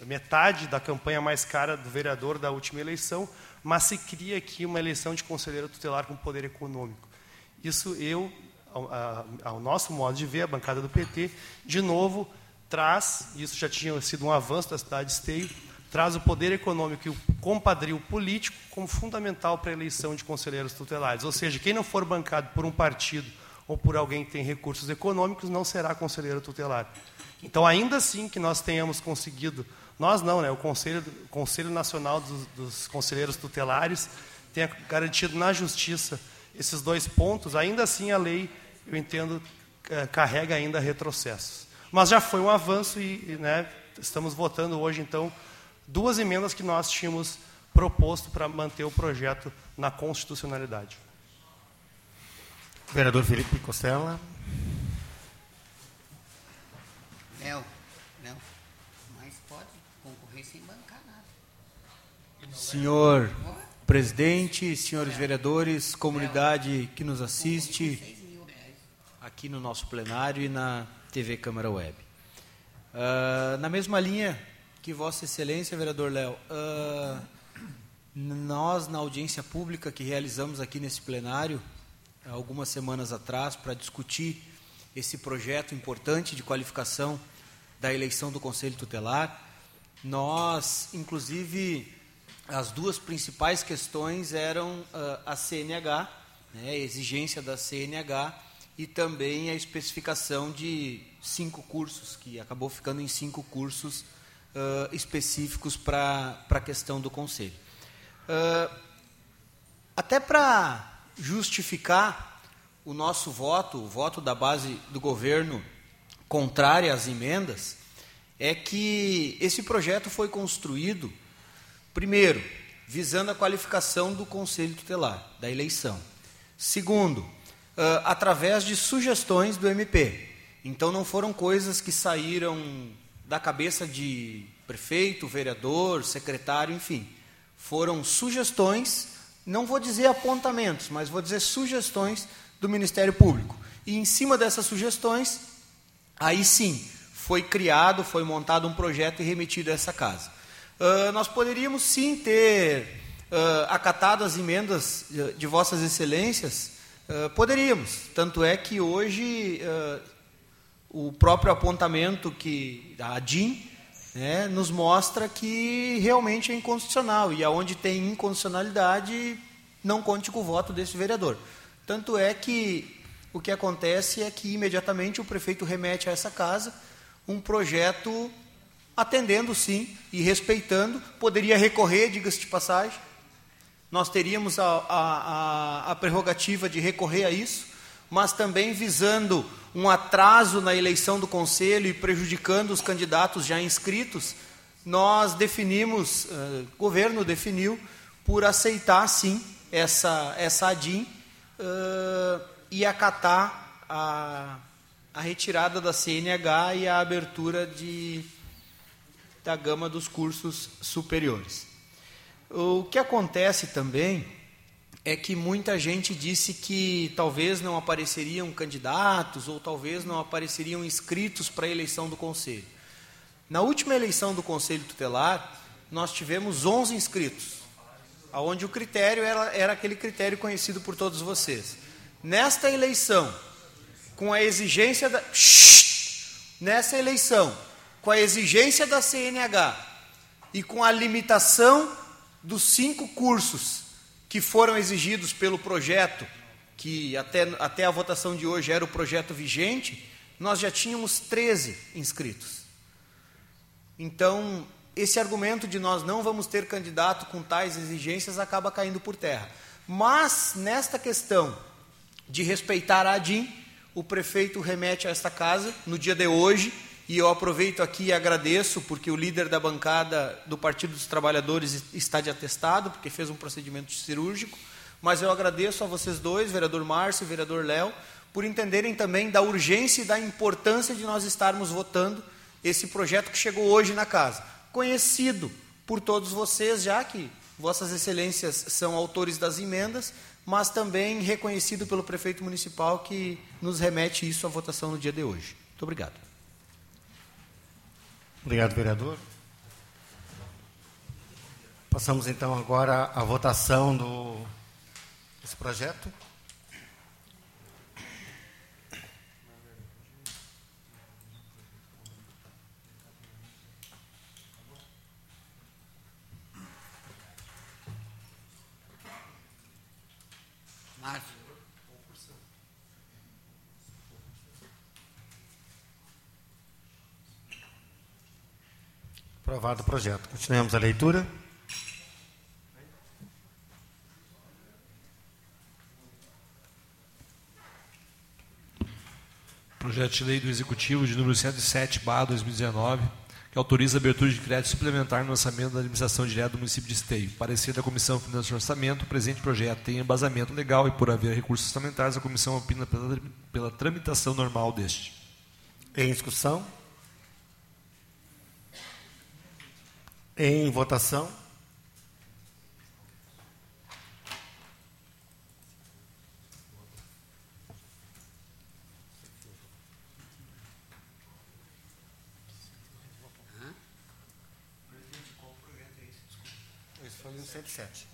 metade da campanha mais cara do vereador da última eleição, mas se cria aqui uma eleição de conselheiro tutelar com poder econômico. Isso eu, ao, ao nosso modo de ver, a bancada do PT, de novo traz, isso já tinha sido um avanço da cidade de Esteio, traz o poder econômico e o compadrio político como fundamental para a eleição de conselheiros tutelares. Ou seja, quem não for bancado por um partido ou por alguém que tem recursos econômicos não será conselheiro tutelar. Então, ainda assim que nós tenhamos conseguido, nós não, né, o Conselho, Conselho Nacional dos, dos Conselheiros Tutelares tenha garantido na Justiça esses dois pontos, ainda assim a lei, eu entendo, é, carrega ainda retrocessos. Mas já foi um avanço e, né, estamos votando hoje, então, duas emendas que nós tínhamos proposto para manter o projeto na constitucionalidade. Vereador Felipe Costela. Léo, Léo, mas pode concorrer sem bancar nada. Senhor presidente, senhores vereadores, comunidade que nos assiste aqui no nosso plenário e na TV Câmara Web. Uh, na mesma linha que Vossa Excelência, vereador Léo, uh, nós, na audiência pública que realizamos aqui nesse plenário, algumas semanas atrás, para discutir esse projeto importante de qualificação da eleição do Conselho Tutelar. Nós, inclusive, as duas principais questões eram uh, a CNH, né, a exigência da CNH e também a especificação de cinco cursos, que acabou ficando em cinco cursos uh, específicos para a questão do Conselho. Uh, até para justificar o nosso voto, o voto da base do governo contrária às emendas, é que esse projeto foi construído, primeiro, visando a qualificação do Conselho Tutelar, da eleição. Segundo, uh, através de sugestões do MP. Então, não foram coisas que saíram da cabeça de prefeito, vereador, secretário, enfim. Foram sugestões, não vou dizer apontamentos, mas vou dizer sugestões do Ministério Público. E em cima dessas sugestões, aí sim, foi criado, foi montado um projeto e remetido a essa casa. Uh, nós poderíamos sim ter uh, acatado as emendas de, de Vossas Excelências, uh, poderíamos. Tanto é que hoje o próprio apontamento que a ADIM né, nos mostra que realmente é inconstitucional e aonde tem inconstitucionalidade não conte com o voto desse vereador. Tanto é que o que acontece é que imediatamente o prefeito remete a essa casa um projeto atendendo sim e respeitando, poderia recorrer, diga-se de passagem, nós teríamos a, a, a, prerrogativa de recorrer a isso, mas também visando um atraso na eleição do conselho e prejudicando os candidatos já inscritos, nós definimos, uh, governo definiu, por aceitar sim essa, essa ADIM uh, e acatar a, a retirada da CNH e a abertura de, da gama dos cursos superiores. O que acontece também é que muita gente disse que talvez não apareceriam candidatos ou talvez não apareceriam inscritos para a eleição do conselho. Na última eleição do conselho tutelar, nós tivemos 11 inscritos, aonde o critério era, era aquele critério conhecido por todos vocês. Nesta eleição, com a exigência da nessa eleição, com a exigência da CNH e com a limitação dos cinco cursos que foram exigidos pelo projeto, que até, até a votação de hoje era o projeto vigente, nós já tínhamos 13 inscritos. Então, esse argumento de nós não vamos ter candidato com tais exigências acaba caindo por terra. Mas, nesta questão de respeitar a ADIM, o prefeito remete a esta casa, no dia de hoje, e eu aproveito aqui e agradeço, porque o líder da bancada do Partido dos Trabalhadores está de atestado, porque fez um procedimento cirúrgico. Mas eu agradeço a vocês dois, vereador Márcio e vereador Léo, por entenderem também da urgência e da importância de nós estarmos votando esse projeto que chegou hoje na casa. Conhecido por todos vocês, já que Vossas Excelências são autores das emendas, mas também reconhecido pelo prefeito municipal que nos remete isso à votação no dia de hoje. Muito obrigado. Obrigado, vereador. Passamos então agora à votação do desse projeto. Aprovado o projeto. Continuamos a leitura. Projeto de lei do Executivo de número 107, barra 2019, que autoriza a abertura de crédito suplementar no lançamento da administração direta do município de Esteio. Parecer da Comissão Financeira e Orçamento, o presente projeto tem embasamento legal e, por haver recursos orçamentários, a comissão opina pela, pela tramitação normal deste. Em discussão? Em votação. Esse foi o 107.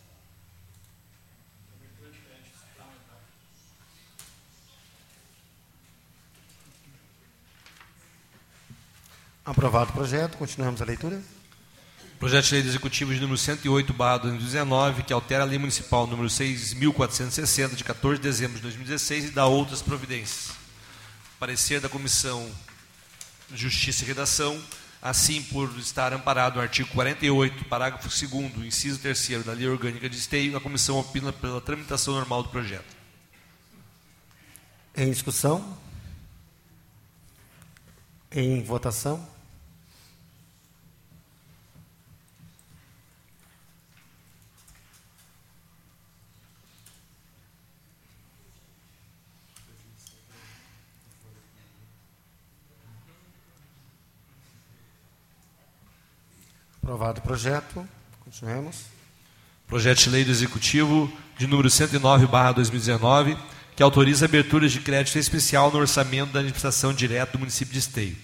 Aprovado o projeto, continuamos a leitura. Projeto de Lei Executivo de número 108, barra 2019, que altera a Lei Municipal número 6.460, de 14 de dezembro de 2016, e dá outras providências. Parecer da Comissão Justiça e Redação, assim por estar amparado no artigo 48, parágrafo 2 inciso 3 da Lei Orgânica de Esteio, a comissão opina pela tramitação normal do projeto. Em discussão? Em votação? Aprovado o projeto. Continuemos. Projeto de Lei do Executivo de número 109, barra 2019, que autoriza abertura de crédito especial no orçamento da administração direta do município de Esteio.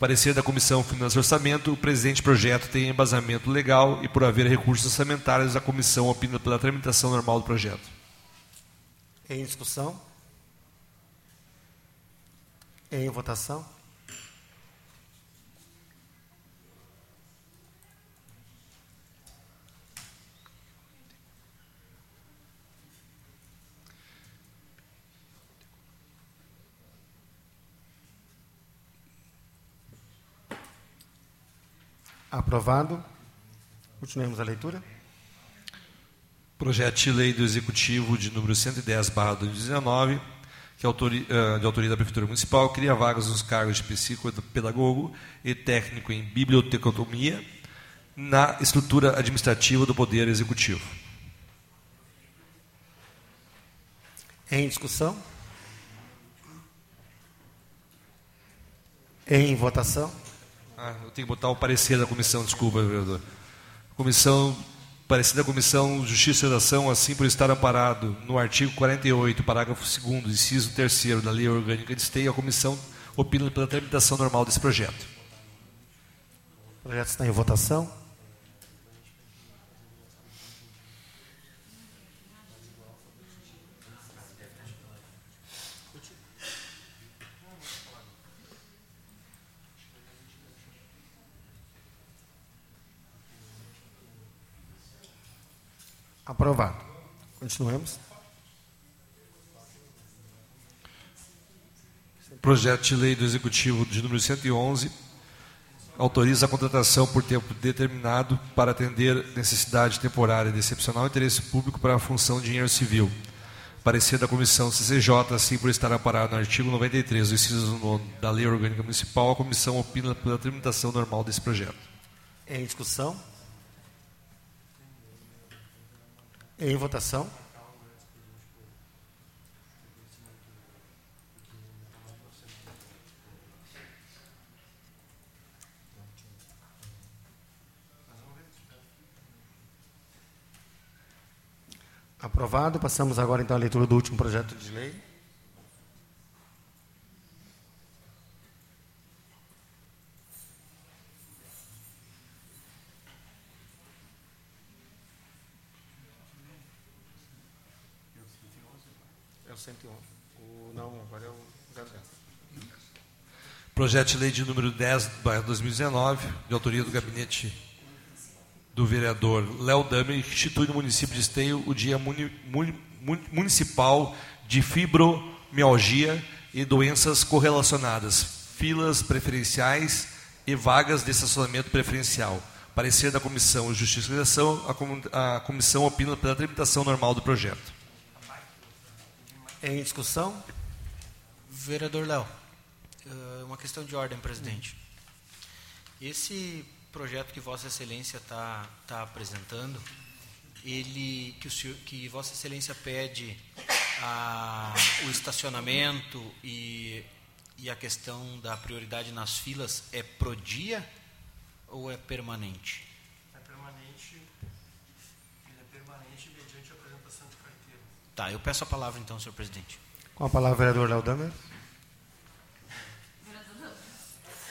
Parecer da Comissão Finanças e Orçamento, o presente projeto tem embasamento legal e, por haver recursos orçamentários, a comissão opina pela tramitação normal do projeto. Em discussão? Em votação? Aprovado. Continuemos a leitura. Projeto de lei do Executivo de número 110, barra 2019, que autori, uh, de autoria da Prefeitura Municipal, cria vagas nos cargos de psicopedagogo e técnico em biblioteconomia na estrutura administrativa do Poder Executivo. Em discussão? Em votação? Ah, eu tenho que botar o parecer da comissão, desculpa, vereador. Comissão, parecer da Comissão Justiça e Redação, assim por estar amparado no artigo 48, parágrafo 2 inciso 3 da Lei Orgânica de Esteio, a comissão opina pela tramitação normal desse projeto. O projeto está em votação. Aprovado. Continuemos. Projeto de lei do Executivo de número 111 autoriza a contratação por tempo determinado para atender necessidade temporária de excepcional interesse público para a função de engenheiro civil. Parecer da Comissão CCJ, assim por estar amparado no artigo 93 do inciso 9 da Lei Orgânica Municipal, a Comissão opina pela tramitação normal desse projeto. Em discussão? Em votação. Aprovado. Passamos agora então à leitura do último projeto de lei. É o 111. O, não, agora é o 00. Projeto de lei de número 10, barra 2019, de autoria do gabinete do vereador Léo que institui no município de Esteio o Dia Muni, Muni, Municipal de Fibromialgia e Doenças Correlacionadas, filas preferenciais e vagas de estacionamento preferencial. Parecer da Comissão Justiça e Redação, a comissão opina pela tramitação normal do projeto. Em discussão? Vereador Léo, uma questão de ordem, presidente. Esse projeto que Vossa Excelência está tá apresentando, ele que, senhor, que Vossa Excelência pede a, o estacionamento e, e a questão da prioridade nas filas é pro dia ou? É permanente, ele é permanente mediante a apresentação de carteira. Tá, eu peço a palavra então, senhor presidente. Com a palavra, vereador Léo Damer.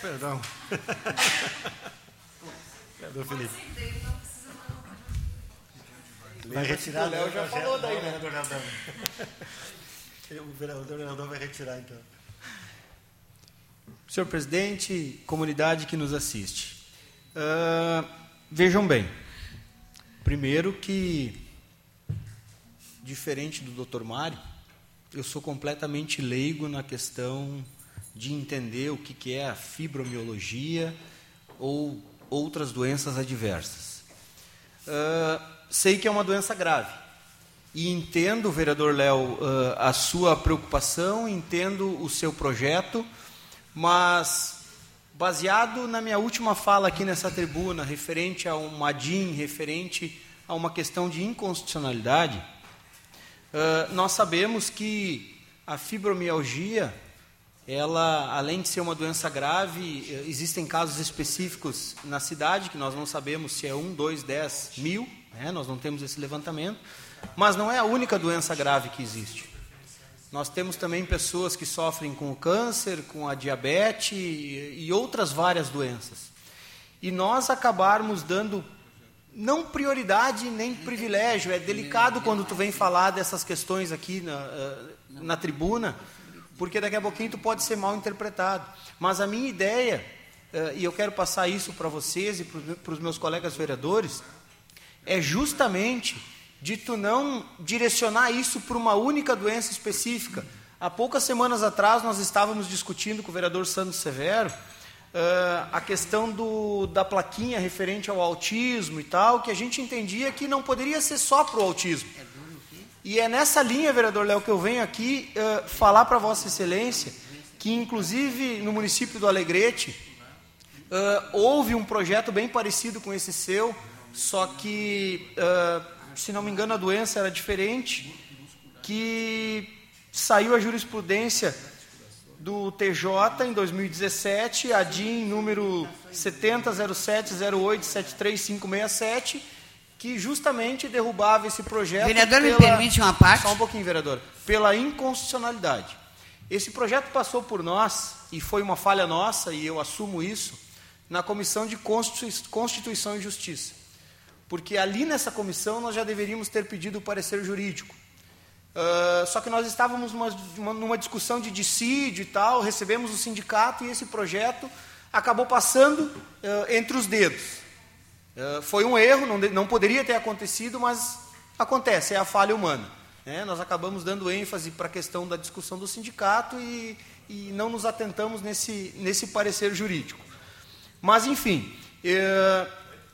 Perdão. Vereador Felipe. Vai retirar, o Léo já falou daí, né? vereador Léo Damer. O vereador Léo vai retirar, então. Senhor presidente, comunidade que nos assiste. Uh, vejam bem. Primeiro que, diferente do Dr. Mário, eu sou completamente leigo na questão de entender o que, é a fibromialgia ou outras doenças adversas. Uh, sei que é uma doença grave. E entendo, vereador Léo, uh, a sua preocupação, entendo o seu projeto, mas baseado na minha última fala aqui nessa tribuna, referente a um MADIM, referente a uma questão de inconstitucionalidade, uh, nós sabemos que a fibromialgia ela, além de ser uma doença grave, existem casos específicos na cidade, que nós não sabemos se é 1, 2, 10 mil, né? nós não temos esse levantamento, mas não é a única doença grave que existe. Nós temos também pessoas que sofrem com o câncer, com a diabetes e outras várias doenças. E nós acabarmos dando não prioridade nem privilégio. É delicado quando tu vem falar dessas questões aqui na, eh, na tribuna, porque daqui a pouquinho tu pode ser mal interpretado. Mas a minha ideia, eh, e eu quero passar isso para vocês e para os meus colegas vereadores, é justamente de tu não direcionar isso para uma única doença específica. Há poucas semanas atrás nós estávamos discutindo com o vereador Santos Severo uh, a questão do, da plaquinha referente ao autismo e tal, que a gente entendia que não poderia ser só para o autismo. E é nessa linha, vereador Léo, que eu venho aqui uh, falar para Vossa Excelência que, inclusive, no município do Alegrete, uh, houve um projeto bem parecido com esse seu, só que se não me engano, a doença era diferente, que saiu a jurisprudência do TJ em 2017, a DIN número 700708735567, que justamente derrubava esse projeto. Vereador, pela, me permite uma parte? Só um pouquinho, vereador. Pela inconstitucionalidade. Esse projeto passou por nós, e foi uma falha nossa, e eu assumo isso, na Comissão de Constituição e Justiça porque ali nessa comissão nós já deveríamos ter pedido o parecer jurídico. Uh, só que nós estávamos numa, numa, discussão de dissídio e tal, recebemos o sindicato e esse projeto acabou passando uh, entre os dedos. Uh, foi um erro, não, não, poderia ter acontecido, mas acontece, é a falha humana. Né? Nós acabamos dando ênfase para a questão da discussão do sindicato e, e não nos atentamos nesse, nesse parecer jurídico. Mas, enfim,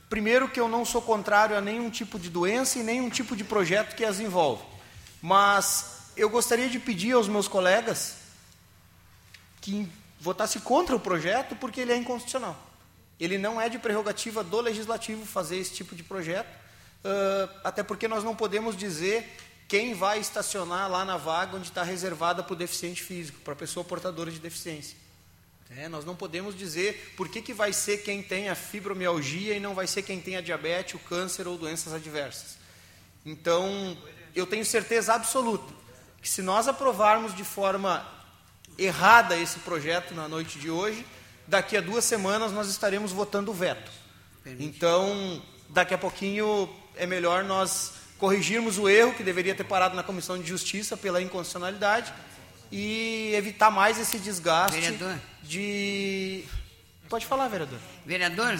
Primeiro, que eu não sou contrário a nenhum tipo de doença e nenhum tipo de projeto que as envolve. Mas eu gostaria de pedir aos meus colegas que votassem contra o projeto porque ele é inconstitucional. Ele não é de prerrogativa do legislativo fazer esse tipo de projeto, uh, até porque nós não podemos dizer quem vai estacionar lá na vaga onde está reservada para o deficiente físico, para a pessoa portadora de deficiência. É, nós não podemos dizer por que, que vai ser quem tem a fibromialgia e não vai ser quem tem a diabetes, o câncer ou doenças adversas. Então, eu tenho certeza absoluta que se nós aprovarmos de forma errada esse projeto na noite de hoje, daqui a duas semanas nós estaremos votando o veto. Então, daqui a pouquinho é melhor nós corrigirmos o erro que deveria ter parado na Comissão de Justiça pela inconstitucionalidade e evitar mais esse desgaste vereador. de. Pode falar, vereador. Vereador,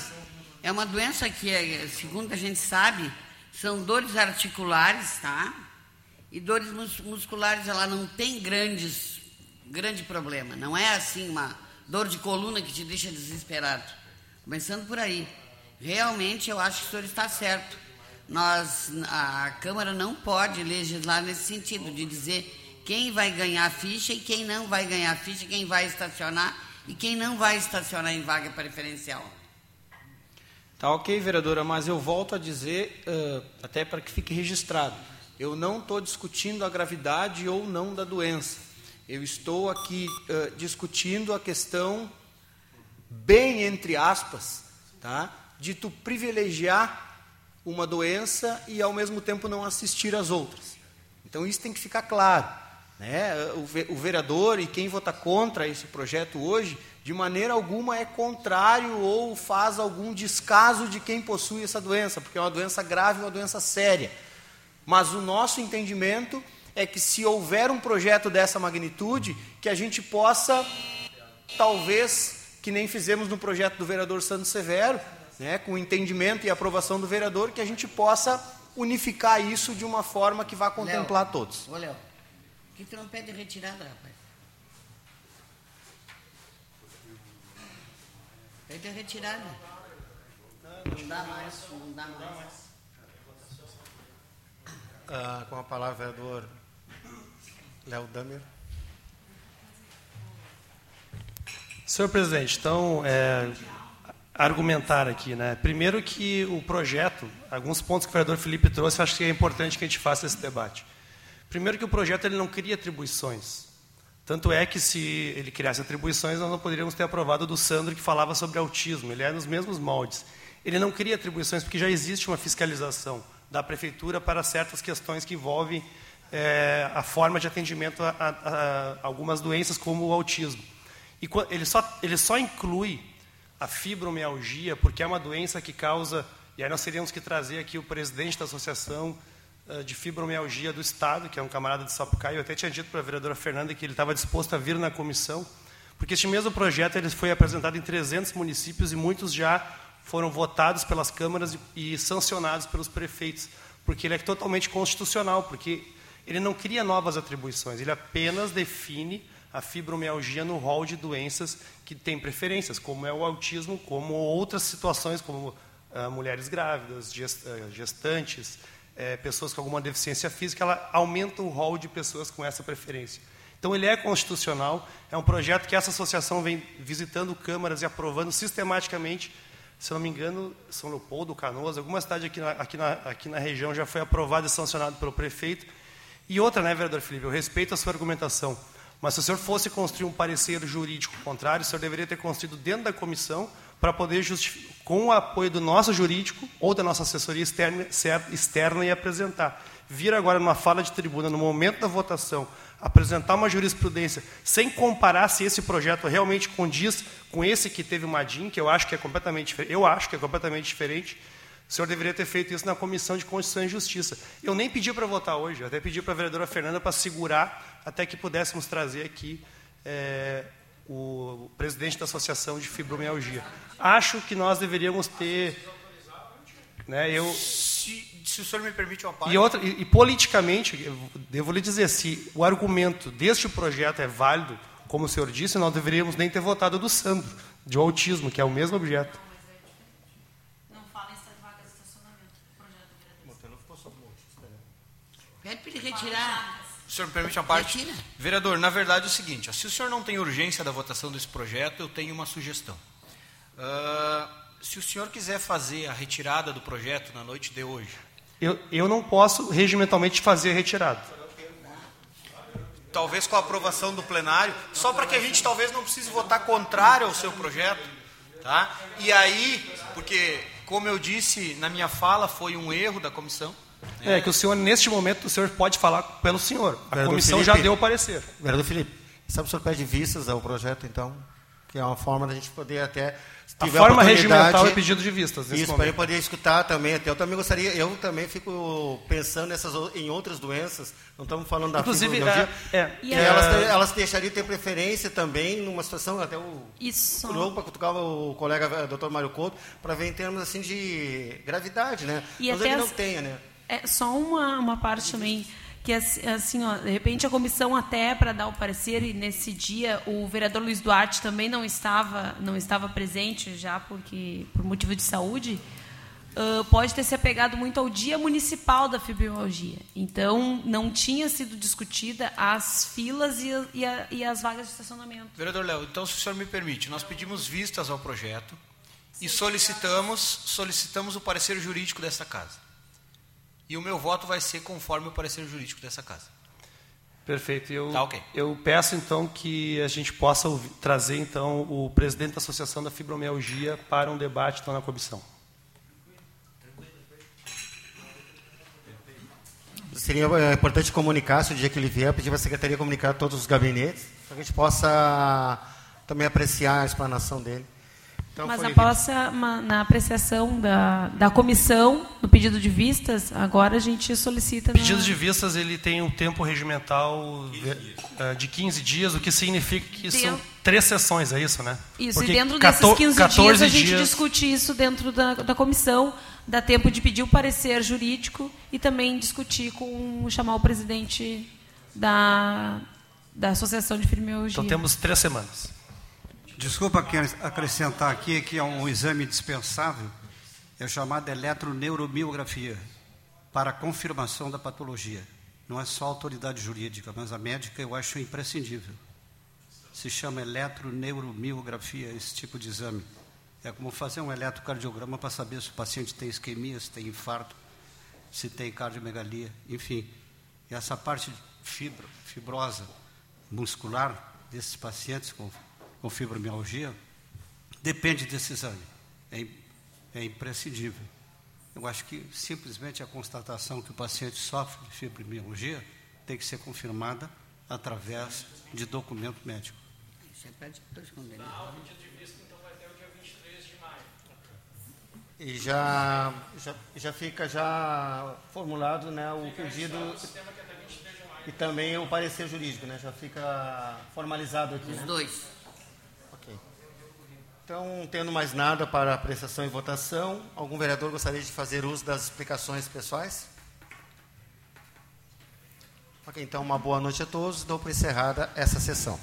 é uma doença que, é, segundo a gente sabe, são dores articulares, tá? E dores musculares, ela não tem grandes, grande problema. Não é assim uma dor de coluna que te deixa desesperado. Começando por aí. Realmente, eu acho que o senhor está certo. Nós, a Câmara não pode legislar nesse sentido, de dizer quem vai ganhar ficha e quem não vai ganhar ficha, quem vai estacionar e quem não vai estacionar em vaga preferencial. Tá ok, vereadora, mas eu volto a dizer, uh, até para que fique registrado, eu não estou discutindo a gravidade ou não da doença. Eu estou aqui uh, discutindo a questão, bem entre aspas, tá, de tu privilegiar uma doença e ao mesmo tempo não assistir às outras. Então isso tem que ficar claro. Né? O vereador e quem vota contra esse projeto hoje, de maneira alguma é contrário ou faz algum descaso de quem possui essa doença, porque é uma doença grave, uma doença séria. Mas o nosso entendimento é que se houver um projeto dessa magnitude, que a gente possa, talvez, que nem fizemos no projeto do vereador Santos Severo, né, com o entendimento e aprovação do vereador, que a gente possa unificar isso de uma forma que vá contemplar Léo, todos. Ô, Léo, que tu não pede retirada, rapaz? Pede retirada. Não dá mais, não dá mais. Ah, com a palavra, vereador Léo Damer. Senhor presidente, então, é, argumentar aqui, né? Primeiro que o projeto, alguns pontos que o vereador Felipe trouxe, acho que é importante que a gente faça esse debate. Primeiro que o projeto ele não cria atribuições. Tanto é que se ele criasse atribuições, nós não poderíamos ter aprovado do Sandro que falava sobre autismo. Ele é nos mesmos moldes. Ele não cria atribuições porque já existe uma fiscalização da prefeitura para certas questões que envolvem é, a forma de atendimento a, a, a, algumas doenças, como o autismo. E ele só, ele só inclui a fibromialgia porque é uma doença que causa. E aí nós teríamos que trazer aqui o presidente da Associação uh, de Fibromialgia do Estado, que é um camarada de Sapucaí. Eu até tinha dito para a vereadora Fernanda que ele estava disposto a vir na comissão, porque este mesmo projeto ele foi apresentado em 300 municípios e muitos já foram votados pelas câmaras e, sancionados pelos prefeitos, porque ele é totalmente constitucional, porque ele não cria novas atribuições, ele apenas define a fibromialgia no rol de doenças que têm preferências, como é o autismo, como outras situações, como uh, mulheres grávidas, uh, gestantes, uh, pessoas com alguma deficiência física, ela aumenta o rol de pessoas com essa preferência. Então, ele é constitucional, é um projeto que essa associação vem visitando câmaras e aprovando sistematicamente. Se não me engano, São Leopoldo, Canoas, alguma cidade aqui na, aqui na, aqui na região já foi aprovado e sancionado pelo prefeito. E outra, né, vereador Felipe, eu respeito a sua argumentação, mas se o senhor fosse construir um parecer jurídico contrário, o senhor deveria ter construído dentro da comissão para poder justificar, com o apoio do nosso jurídico ou da nossa assessoria externa, externa e apresentar. Vir agora numa fala de tribuna, no momento da votação, apresentar uma jurisprudência sem comparar se esse projeto realmente condiz com esse que teve o Madim, que eu acho que é completamente diferente, eu acho que é completamente diferente, o senhor deveria ter feito isso na Comissão de Constituição e Justiça. Eu nem pedi para votar hoje, eu até pedi para a vereadora Fernanda para segurar até que pudéssemos trazer aqui é, o presidente da Associação de Fibromialgia. Acho que nós deveríamos ter. Né, eu, se, se o senhor me permite uma parte. E, outra, e, e politicamente, eu devo lhe dizer, se o argumento deste projeto é válido, como o senhor disse, nós deveríamos nem ter votado do Sandro, de autismo, que é o mesmo objeto. Pede para ele retirar. O senhor me permite uma parte? Retira. Vereador, na verdade é o seguinte: ó, se o senhor não tem urgência da votação desse projeto, eu tenho uma sugestão. Uh, se o senhor quiser fazer a retirada do projeto na noite de hoje. Eu, eu não posso regimentalmente fazer a retirada. Talvez com a aprovação do plenário, só para que a gente talvez não precise votar contrário ao seu projeto. Tá? E aí, porque, como eu disse na minha fala, foi um erro da comissão. É, que o senhor, neste momento, o senhor pode falar pelo senhor. A Vereador comissão Felipe, já deu o parecer. Vereador Felipe, sabe o senhor pede vistas ao projeto, então? Que é uma forma da gente poder até. A forma regimental é pedido de vistas. Isso, para ele poder escutar também. Até eu também gostaria, eu também fico pensando nessas, em outras doenças. Não estamos falando da Inclusive, é, é, é, elas, elas deixariam de ter preferência também numa situação, até o. Isso. para cutucar o colega eh, doutor Mário Couto, para ver em termos assim de gravidade, né? E Mas ele as... não tenha, né? É só uma, uma parte também que assim, ó, de repente a comissão até para dar o parecer e nesse dia o vereador Luiz Duarte também não estava não estava presente já porque por motivo de saúde uh, pode ter se apegado muito ao dia municipal da fibromialgia. Então não tinha sido discutida as filas e, e, a, e as vagas de estacionamento. Vereador Léo então se o senhor me permite nós pedimos vistas ao projeto e solicitamos solicitamos o parecer jurídico desta casa e o meu voto vai ser conforme o parecer jurídico dessa casa. Perfeito. Eu, tá, okay. eu peço então que a gente possa ouvir, trazer então o presidente da Associação da Fibromialgia para um debate então, na comissão. Seria é, importante comunicar, se o dia que ele vier, pedir para a Secretaria comunicar a todos os gabinetes, para que a gente possa também apreciar a explanação dele. Então, Mas após a, na apreciação da, da comissão, no pedido de vistas, agora a gente solicita... O pedido de vistas ele tem um tempo regimental 15 de 15 dias, o que significa que são três sessões, é isso, né? Isso, Porque e dentro desses 15 dias a gente dias... discute isso dentro da, da comissão, dá tempo de pedir o parecer jurídico e também discutir com, chamar o presidente da, da Associação de Fibromialgia. Então temos três semanas. Desculpa acrescentar aqui que é um exame dispensável, é chamado eletroneuromiografia, para confirmação da patologia. Não é só autoridade jurídica, mas a médica eu acho imprescindível. Se chama eletroneuromiografia, esse tipo de exame. É como fazer um eletrocardiograma para saber se o paciente tem isquemia, se tem infarto, se tem cardiomegalia, enfim. E essa parte fibro, fibrosa muscular desses pacientes com com fibromialgia, depende desse exame. É, é imprescindível. Eu acho que simplesmente a constatação que o paciente sofre de fibromialgia tem que ser confirmada através de documento médico. Isso é para esconder. o pedido de vista então vai até o dia 23 de maio. E já, já, já fica já formulado né, o pedido é até 23 de maio. e também o parecer jurídico, né? Já fica formalizado aqui. Os né? dois. Então, tendo mais nada para apreciação e votação, algum vereador gostaria de fazer uso das explicações pessoais? Ok, então uma boa noite a todos. Dou por encerrada essa sessão.